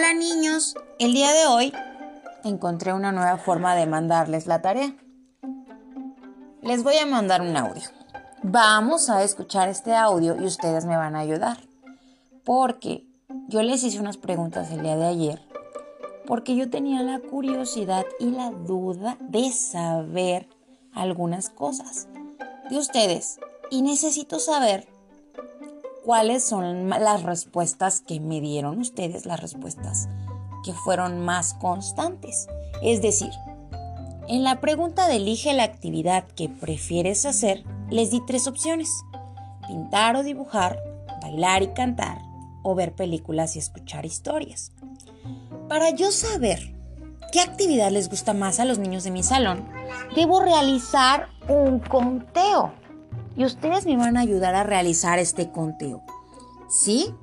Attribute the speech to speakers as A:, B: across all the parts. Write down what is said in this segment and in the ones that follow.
A: Hola niños, el día de hoy encontré una nueva forma de mandarles la tarea. Les voy a mandar un audio. Vamos a escuchar este audio y ustedes me van a ayudar. Porque yo les hice unas preguntas el día de ayer. Porque yo tenía la curiosidad y la duda de saber algunas cosas de ustedes. Y necesito saber cuáles son las respuestas que me dieron ustedes, las respuestas que fueron más constantes. Es decir, en la pregunta de elige la actividad que prefieres hacer, les di tres opciones. Pintar o dibujar, bailar y cantar, o ver películas y escuchar historias. Para yo saber qué actividad les gusta más a los niños de mi salón, debo realizar un conteo y ustedes me van a ayudar a realizar este conteo. ¿Sí?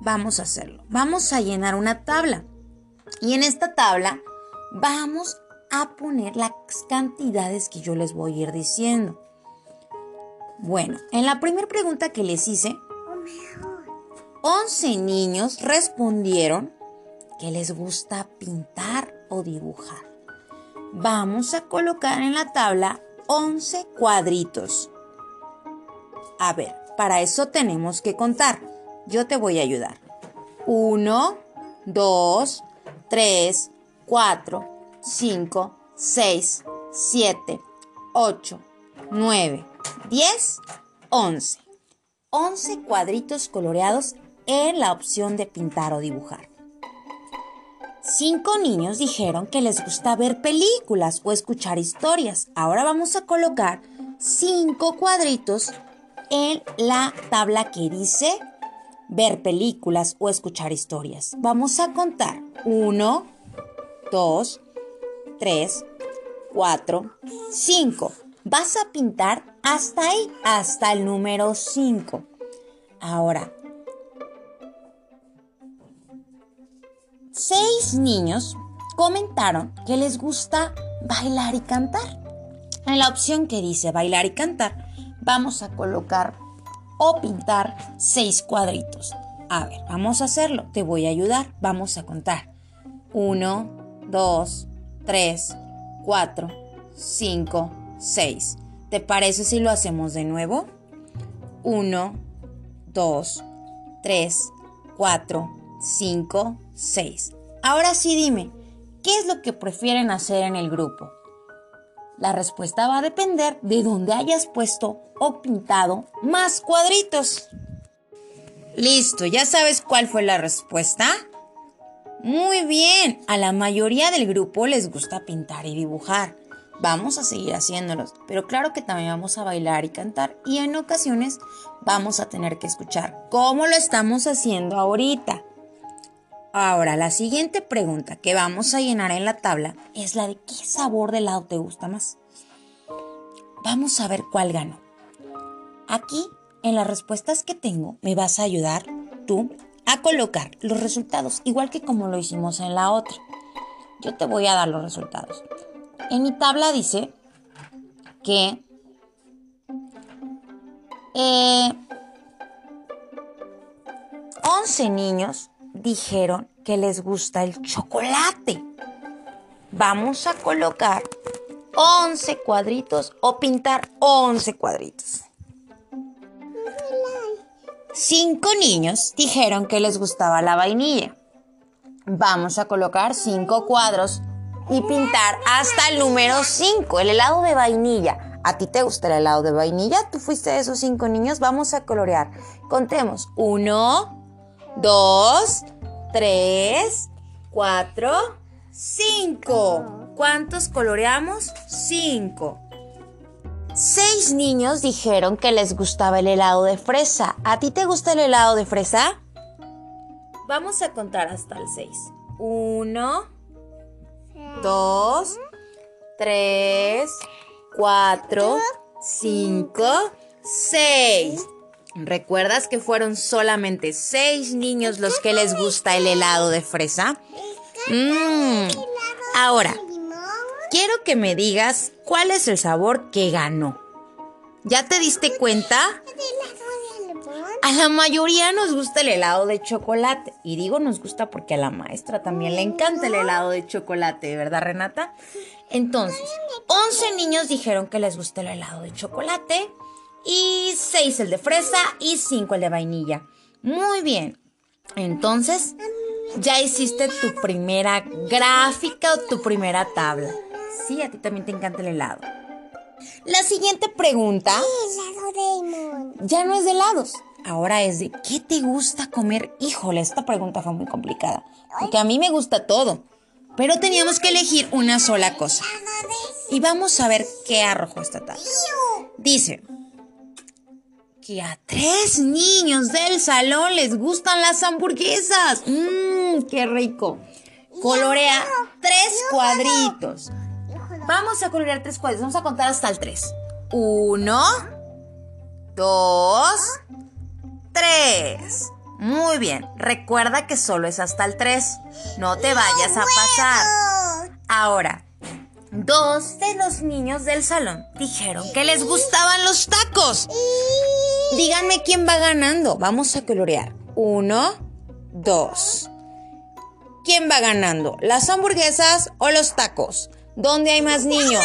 A: Vamos a hacerlo. Vamos a llenar una tabla. Y en esta tabla vamos a poner las cantidades que yo les voy a ir diciendo. Bueno, en la primera pregunta que les hice, 11 niños respondieron que les gusta pintar o dibujar. Vamos a colocar en la tabla 11 cuadritos. A ver, para eso tenemos que contar. Yo te voy a ayudar. 1, 2, 3, 4, 5, 6, 7, 8, 9, 10, 11. 11 cuadritos coloreados en la opción de pintar o dibujar. Cinco niños dijeron que les gusta ver películas o escuchar historias. Ahora vamos a colocar cinco cuadritos en la tabla que dice ver películas o escuchar historias. Vamos a contar. 1, 2, 3, 4, 5. Vas a pintar hasta ahí, hasta el número 5. Ahora, seis niños comentaron que les gusta bailar y cantar. En la opción que dice bailar y cantar, vamos a colocar o pintar seis cuadritos. A ver, vamos a hacerlo. Te voy a ayudar. Vamos a contar. 1, 2, 3, 4, 5, 6. ¿Te parece si lo hacemos de nuevo? 1, 2, 3, 4, 5, 6. Ahora sí dime, ¿qué es lo que prefieren hacer en el grupo? La respuesta va a depender de dónde hayas puesto o pintado más cuadritos. Listo, ¿ya sabes cuál fue la respuesta? Muy bien, a la mayoría del grupo les gusta pintar y dibujar. Vamos a seguir haciéndolos, pero claro que también vamos a bailar y cantar y en ocasiones vamos a tener que escuchar cómo lo estamos haciendo ahorita. Ahora, la siguiente pregunta que vamos a llenar en la tabla es la de qué sabor de helado te gusta más. Vamos a ver cuál ganó. Aquí, en las respuestas que tengo, me vas a ayudar tú a colocar los resultados, igual que como lo hicimos en la otra. Yo te voy a dar los resultados. En mi tabla dice que eh, 11 niños dijeron que les gusta el chocolate. Vamos a colocar 11 cuadritos o pintar 11 cuadritos. Cinco niños dijeron que les gustaba la vainilla. Vamos a colocar cinco cuadros y pintar hasta el número 5, el helado de vainilla. ¿A ti te gusta el helado de vainilla? ¿Tú fuiste de esos cinco niños? Vamos a colorear. Contemos. Uno, 2, 3, 4, 5. ¿Cuántos coloreamos? 5. Seis niños dijeron que les gustaba el helado de fresa. ¿A ti te gusta el helado de fresa? Vamos a contar hasta el 6. 1, 2, 3, 4, 5, 6. ¿Recuerdas que fueron solamente seis niños los que les gusta el helado de fresa? Mm. Ahora, quiero que me digas cuál es el sabor que ganó. ¿Ya te diste cuenta? A la mayoría nos gusta el helado de chocolate. Y digo nos gusta porque a la maestra también le encanta el helado de chocolate, ¿verdad, Renata? Entonces, 11 niños dijeron que les gusta el helado de chocolate. Y 6 el de fresa y 5 el de vainilla. Muy bien. Entonces, ya hiciste tu primera gráfica o tu primera tabla. Sí, a ti también te encanta el helado. La siguiente pregunta. Ya no es de helados. Ahora es de ¿qué te gusta comer? Híjole, esta pregunta fue muy complicada. Porque a mí me gusta todo. Pero teníamos que elegir una sola cosa. Y vamos a ver qué arrojó esta tabla. Dice que a tres niños del salón les gustan las hamburguesas. Mmm, qué rico. Colorea tres cuadritos. Vamos a colorear tres cuadros. Vamos a contar hasta el tres. Uno, dos, tres. Muy bien. Recuerda que solo es hasta el tres. No te vayas a pasar. Ahora, dos de los niños del salón dijeron que les gustaban los tacos. Díganme quién va ganando. Vamos a colorear. Uno, dos. ¿Quién va ganando? ¿Las hamburguesas o los tacos? ¿Dónde hay más niños?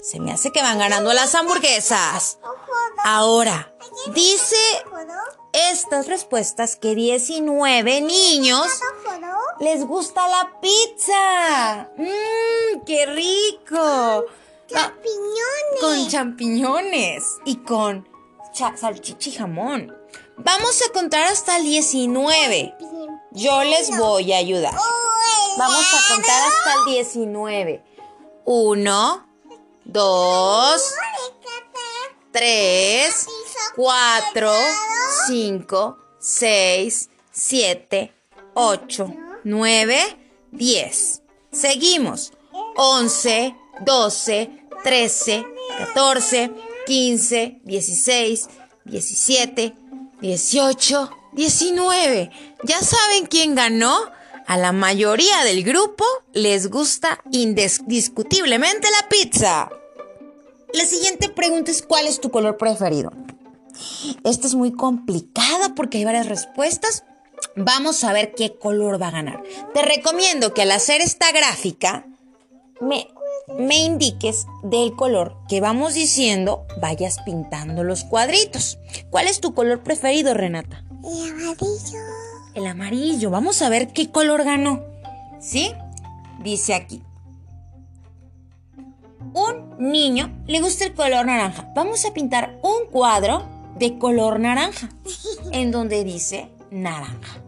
A: Se me hace que van ganando las hamburguesas. Ahora, dice estas respuestas que 19 niños les gusta la pizza. ¡Mmm, qué rico!
B: Champiñones.
A: Con champiñones y con salchicha y jamón. Vamos a contar hasta el 19. Yo les voy a ayudar. Vamos a contar hasta el 19. 1, 2, 3, 4, 5, 6, 7, 8, 9, 10. Seguimos. 11, 12, 13, 14, 15, 16, 17, 18, 19. ¿Ya saben quién ganó? A la mayoría del grupo les gusta indiscutiblemente la pizza. La siguiente pregunta es ¿cuál es tu color preferido? Esta es muy complicada porque hay varias respuestas. Vamos a ver qué color va a ganar. Te recomiendo que al hacer esta gráfica me, me indiques del color que vamos diciendo, vayas pintando los cuadritos. ¿Cuál es tu color preferido, Renata?
B: El amarillo.
A: El amarillo. Vamos a ver qué color ganó. ¿Sí? Dice aquí. Un niño le gusta el color naranja. Vamos a pintar un cuadro de color naranja. En donde dice naranja.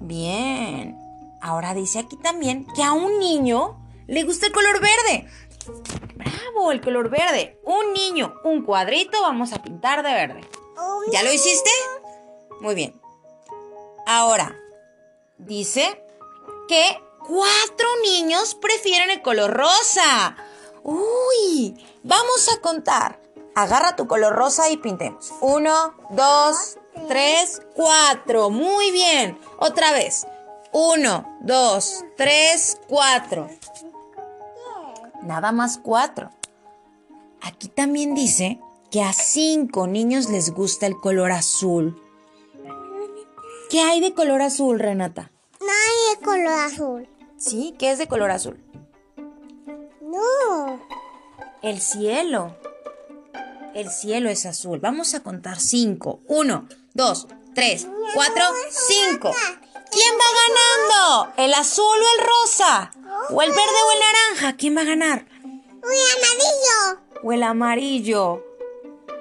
A: Bien. Ahora dice aquí también que a un niño le gusta el color verde. Bravo, el color verde. Un niño, un cuadrito, vamos a pintar de verde. ¿Ya lo hiciste? Muy bien. Ahora, dice que cuatro niños prefieren el color rosa. Uy, vamos a contar. Agarra tu color rosa y pintemos. Uno, dos, tres, cuatro. Muy bien. Otra vez. Uno, dos, tres, cuatro. Nada más cuatro. Aquí también dice que a cinco niños les gusta el color azul. ¿Qué hay de color azul, Renata?
B: No hay de color azul.
A: ¿Sí? ¿Qué es de color azul?
B: No.
A: El cielo. El cielo es azul. Vamos a contar cinco. Uno, dos, tres, cuatro, cinco. ¿Quién va ganando? ¿El azul o el rosa? ¿O el verde o el naranja? ¿Quién va a ganar?
B: Uy, amarillo.
A: ¿O el amarillo?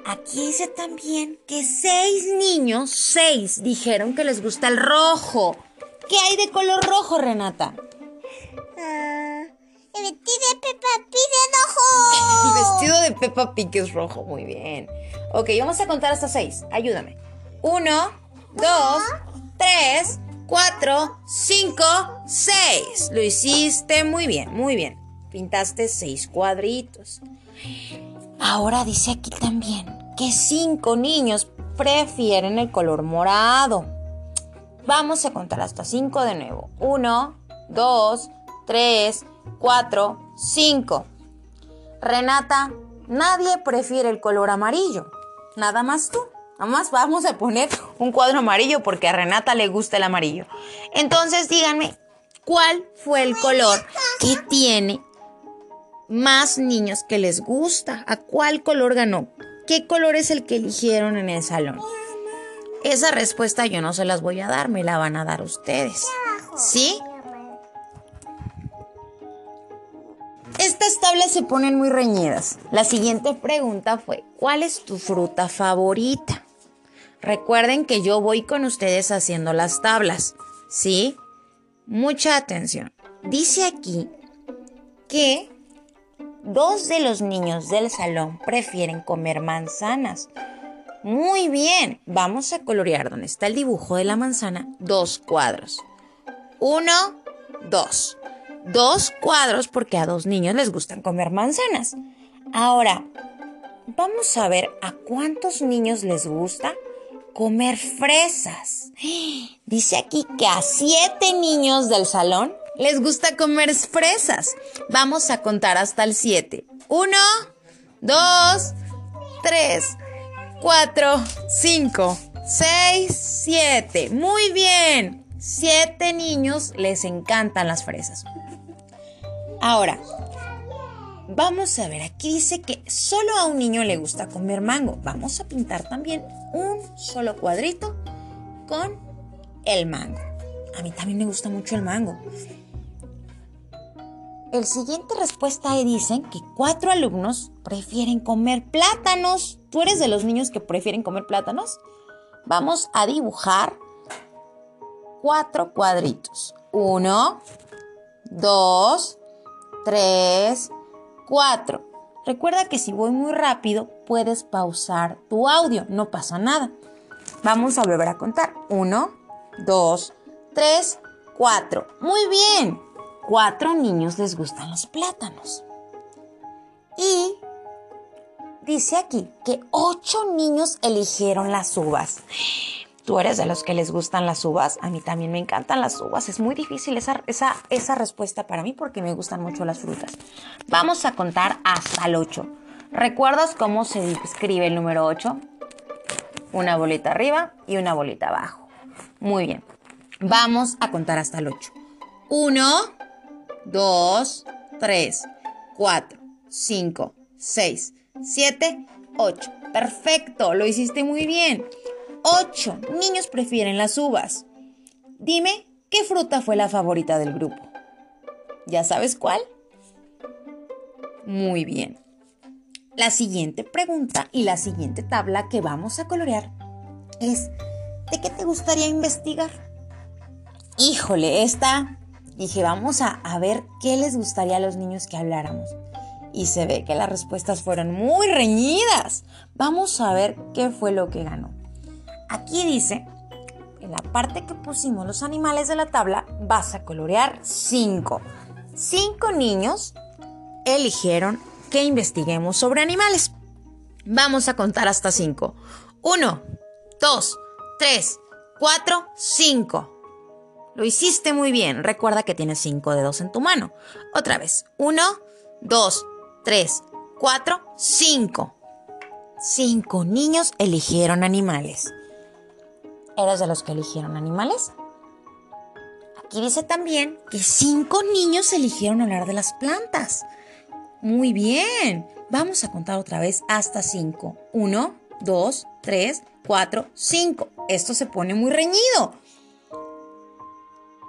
A: Aquí dice también que seis niños, seis, dijeron que les gusta el rojo. ¿Qué hay de color rojo, Renata?
B: Ah, el vestido de Peppa Pig es rojo.
A: El vestido de Peppa Pig es rojo, muy bien. Ok, vamos a contar hasta seis. Ayúdame. Uno, dos, tres, cuatro, cinco, seis. Lo hiciste muy bien, muy bien. Pintaste seis cuadritos. Ahora dice aquí también que cinco niños prefieren el color morado. Vamos a contar hasta cinco de nuevo. Uno, dos, tres, cuatro, cinco. Renata, nadie prefiere el color amarillo. Nada más tú. Nomás vamos a poner un cuadro amarillo porque a Renata le gusta el amarillo. Entonces díganme, ¿cuál fue el color que tiene más niños que les gusta? ¿A cuál color ganó? ¿Qué color es el que eligieron en el salón? Esa respuesta yo no se las voy a dar, me la van a dar ustedes. ¿Sí? Estas tablas se ponen muy reñidas. La siguiente pregunta fue, ¿cuál es tu fruta favorita? Recuerden que yo voy con ustedes haciendo las tablas, ¿sí? Mucha atención. Dice aquí que dos de los niños del salón prefieren comer manzanas. Muy bien, vamos a colorear donde está el dibujo de la manzana dos cuadros. Uno, dos. Dos cuadros porque a dos niños les gustan comer manzanas. Ahora, vamos a ver a cuántos niños les gusta comer fresas. Dice aquí que a siete niños del salón les gusta comer fresas. Vamos a contar hasta el siete. Uno, dos, tres, cuatro, cinco, seis, siete. Muy bien. Siete niños les encantan las fresas. Ahora, Vamos a ver, aquí dice que solo a un niño le gusta comer mango. Vamos a pintar también un solo cuadrito con el mango. A mí también me gusta mucho el mango. El siguiente respuesta dicen que cuatro alumnos prefieren comer plátanos. ¿Tú eres de los niños que prefieren comer plátanos? Vamos a dibujar cuatro cuadritos. Uno, dos, tres, 4. Recuerda que si voy muy rápido puedes pausar tu audio, no pasa nada. Vamos a volver a contar. 1, 2, 3, 4. Muy bien. Cuatro niños les gustan los plátanos. Y dice aquí que ocho niños eligieron las uvas. ¿Tú eres de los que les gustan las uvas? A mí también me encantan las uvas. Es muy difícil esa, esa, esa respuesta para mí porque me gustan mucho las frutas. Vamos a contar hasta el 8. ¿Recuerdas cómo se escribe el número 8? Una bolita arriba y una bolita abajo. Muy bien. Vamos a contar hasta el 8. 1, 2, 3, 4, 5, 6, 7, 8. Perfecto, lo hiciste muy bien. 8 niños prefieren las uvas. Dime, ¿qué fruta fue la favorita del grupo? ¿Ya sabes cuál? Muy bien. La siguiente pregunta y la siguiente tabla que vamos a colorear es, ¿de qué te gustaría investigar? Híjole, esta, dije, vamos a, a ver qué les gustaría a los niños que habláramos. Y se ve que las respuestas fueron muy reñidas. Vamos a ver qué fue lo que ganó. Aquí dice, en la parte que pusimos los animales de la tabla, vas a colorear 5. Cinco niños eligieron que investiguemos sobre animales. Vamos a contar hasta 5. 1, 2, 3, 4, 5. Lo hiciste muy bien. Recuerda que tienes 5 dedos en tu mano. Otra vez. 1, 2, 3, 4, 5. Cinco niños eligieron animales. ¿Eres de los que eligieron animales? Aquí dice también que cinco niños eligieron hablar de las plantas. Muy bien. Vamos a contar otra vez hasta cinco. Uno, dos, tres, cuatro, cinco. Esto se pone muy reñido.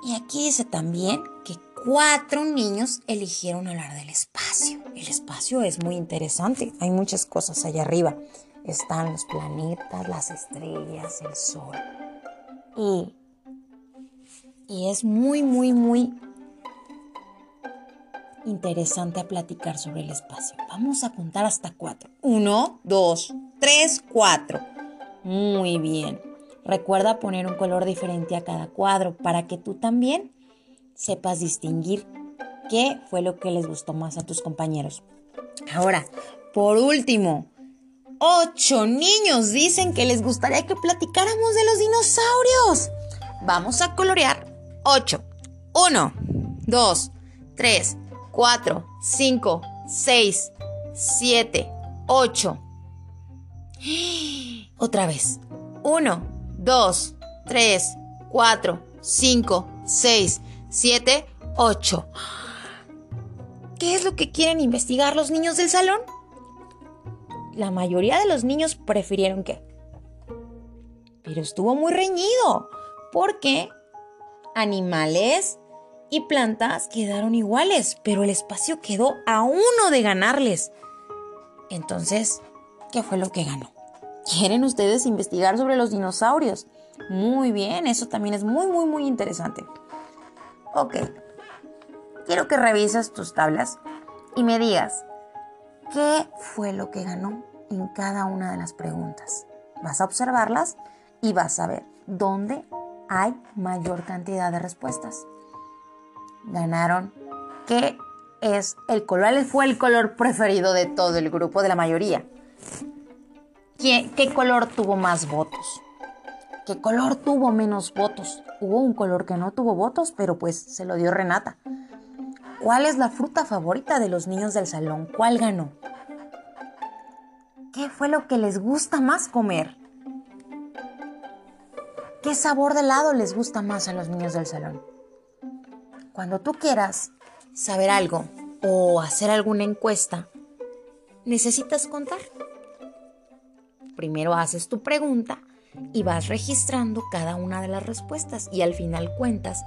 A: Y aquí dice también que cuatro niños eligieron hablar del espacio. El espacio es muy interesante. Hay muchas cosas allá arriba. Están los planetas, las estrellas, el sol. Y, y es muy, muy, muy interesante a platicar sobre el espacio. Vamos a contar hasta cuatro. Uno, dos, tres, cuatro. Muy bien. Recuerda poner un color diferente a cada cuadro para que tú también sepas distinguir qué fue lo que les gustó más a tus compañeros. Ahora, por último, Ocho niños dicen que les gustaría que platicáramos de los dinosaurios. Vamos a colorear. Ocho. Uno, dos, tres, cuatro, cinco, seis, siete, ocho. Otra vez. Uno, dos, tres, cuatro, cinco, seis, siete, ocho. ¿Qué es lo que quieren investigar los niños del salón? La mayoría de los niños prefirieron qué. Pero estuvo muy reñido, porque animales y plantas quedaron iguales, pero el espacio quedó a uno de ganarles. Entonces, ¿qué fue lo que ganó? ¿Quieren ustedes investigar sobre los dinosaurios? Muy bien, eso también es muy, muy, muy interesante. Ok, quiero que revises tus tablas y me digas qué fue lo que ganó en cada una de las preguntas. Vas a observarlas y vas a ver dónde hay mayor cantidad de respuestas. Ganaron qué es el color, ¿cuál fue el color preferido de todo el grupo, de la mayoría? ¿Qué, ¿Qué color tuvo más votos? ¿Qué color tuvo menos votos? Hubo un color que no tuvo votos, pero pues se lo dio Renata. ¿Cuál es la fruta favorita de los niños del salón? ¿Cuál ganó? ¿Qué fue lo que les gusta más comer? ¿Qué sabor de helado les gusta más a los niños del salón? Cuando tú quieras saber algo o hacer alguna encuesta, necesitas contar. Primero haces tu pregunta y vas registrando cada una de las respuestas y al final cuentas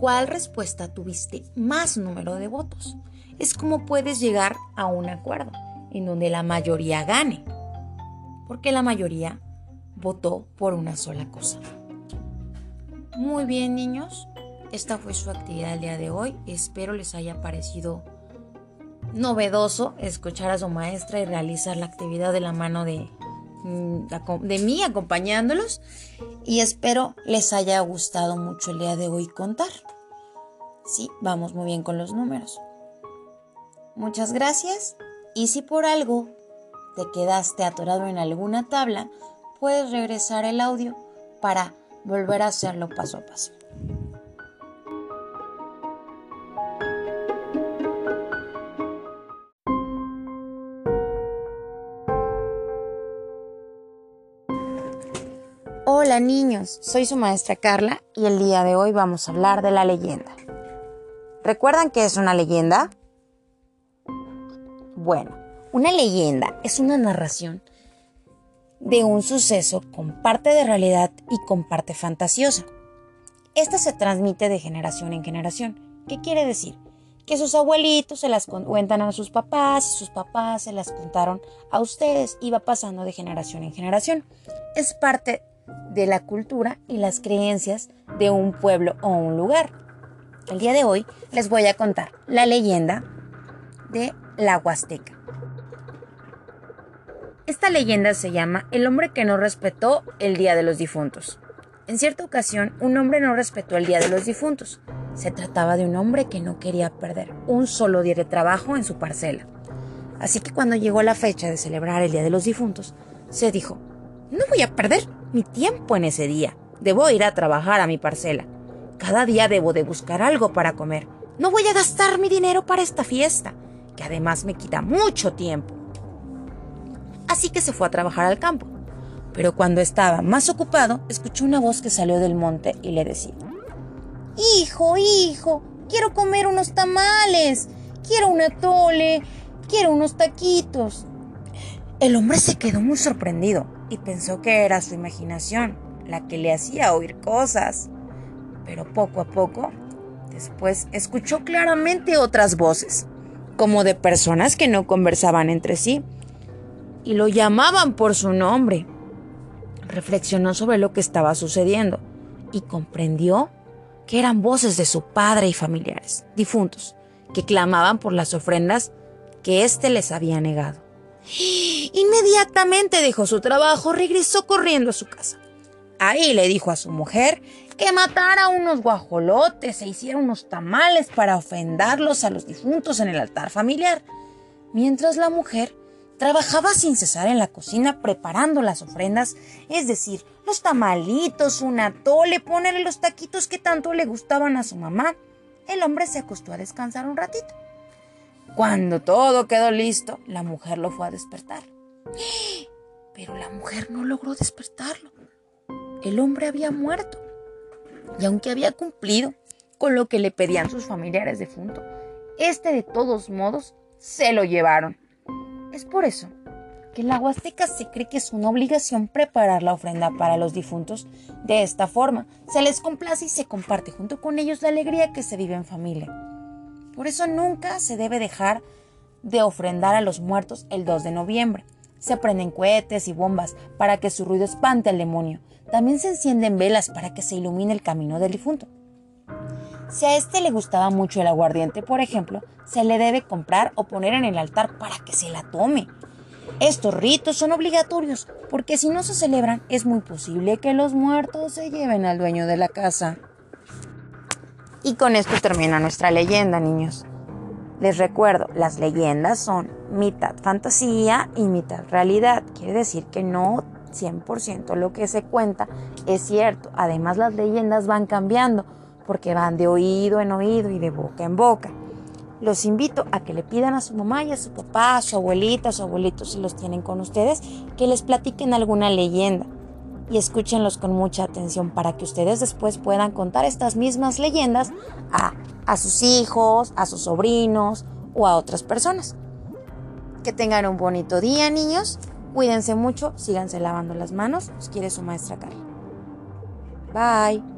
A: cuál respuesta tuviste más número de votos. Es como puedes llegar a un acuerdo en donde la mayoría gane, porque la mayoría votó por una sola cosa. Muy bien niños, esta fue su actividad el día de hoy. Espero les haya parecido novedoso escuchar a su maestra y realizar la actividad de la mano de Mm, de mí acompañándolos y espero les haya gustado mucho el día de hoy contar. Sí, vamos muy bien con los números. Muchas gracias y si por algo te quedaste atorado en alguna tabla, puedes regresar el audio para volver a hacerlo paso a paso. Hola niños, soy su maestra Carla y el día de hoy vamos a hablar de la leyenda. ¿Recuerdan qué es una leyenda? Bueno, una leyenda es una narración de un suceso con parte de realidad y con parte fantasiosa. Esta se transmite de generación en generación. ¿Qué quiere decir? Que sus abuelitos se las cuentan a sus papás y sus papás se las contaron a ustedes y va pasando de generación en generación. Es parte de la cultura y las creencias de un pueblo o un lugar. El día de hoy les voy a contar la leyenda de la Huasteca. Esta leyenda se llama El hombre que no respetó el Día de los Difuntos. En cierta ocasión, un hombre no respetó el Día de los Difuntos. Se trataba de un hombre que no quería perder un solo día de trabajo en su parcela. Así que cuando llegó la fecha de celebrar el Día de los Difuntos, se dijo, no voy a perder mi tiempo en ese día. Debo ir a trabajar a mi parcela. Cada día debo de buscar algo para comer. No voy a gastar mi dinero para esta fiesta, que además me quita mucho tiempo. Así que se fue a trabajar al campo. Pero cuando estaba más ocupado, escuchó una voz que salió del monte y le decía, Hijo, hijo, quiero comer unos tamales, quiero una tole, quiero unos taquitos. El hombre se quedó muy sorprendido y pensó que era su imaginación la que le hacía oír cosas. Pero poco a poco, después escuchó claramente otras voces, como de personas que no conversaban entre sí, y lo llamaban por su nombre. Reflexionó sobre lo que estaba sucediendo y comprendió que eran voces de su padre y familiares, difuntos, que clamaban por las ofrendas que éste les había negado. Inmediatamente dejó su trabajo, regresó corriendo a su casa. Ahí le dijo a su mujer que matara unos guajolotes e hiciera unos tamales para ofendarlos a los difuntos en el altar familiar, mientras la mujer trabajaba sin cesar en la cocina preparando las ofrendas, es decir, los tamalitos, un atole, ponerle los taquitos que tanto le gustaban a su mamá. El hombre se acostó a descansar un ratito. Cuando todo quedó listo, la mujer lo fue a despertar. pero la mujer no logró despertarlo. El hombre había muerto y aunque había cumplido con lo que le pedían sus familiares defuntos, este de todos modos se lo llevaron. Es por eso que en la Huasteca se cree que es una obligación preparar la ofrenda para los difuntos de esta forma. Se les complace y se comparte junto con ellos la alegría que se vive en familia. Por eso nunca se debe dejar de ofrendar a los muertos el 2 de noviembre. Se prenden cohetes y bombas para que su ruido espante al demonio. También se encienden velas para que se ilumine el camino del difunto. Si a este le gustaba mucho el aguardiente, por ejemplo, se le debe comprar o poner en el altar para que se la tome. Estos ritos son obligatorios porque si no se celebran es muy posible que los muertos se lleven al dueño de la casa. Y con esto termina nuestra leyenda, niños. Les recuerdo, las leyendas son mitad fantasía y mitad realidad. Quiere decir que no 100% lo que se cuenta es cierto. Además, las leyendas van cambiando porque van de oído en oído y de boca en boca. Los invito a que le pidan a su mamá y a su papá, a su abuelita, a su abuelito, si los tienen con ustedes, que les platiquen alguna leyenda y escúchenlos con mucha atención para que ustedes después puedan contar estas mismas leyendas a, a sus hijos, a sus sobrinos o a otras personas. Que tengan un bonito día, niños. Cuídense mucho, síganse lavando las manos. Os quiere su maestra Carla. Bye.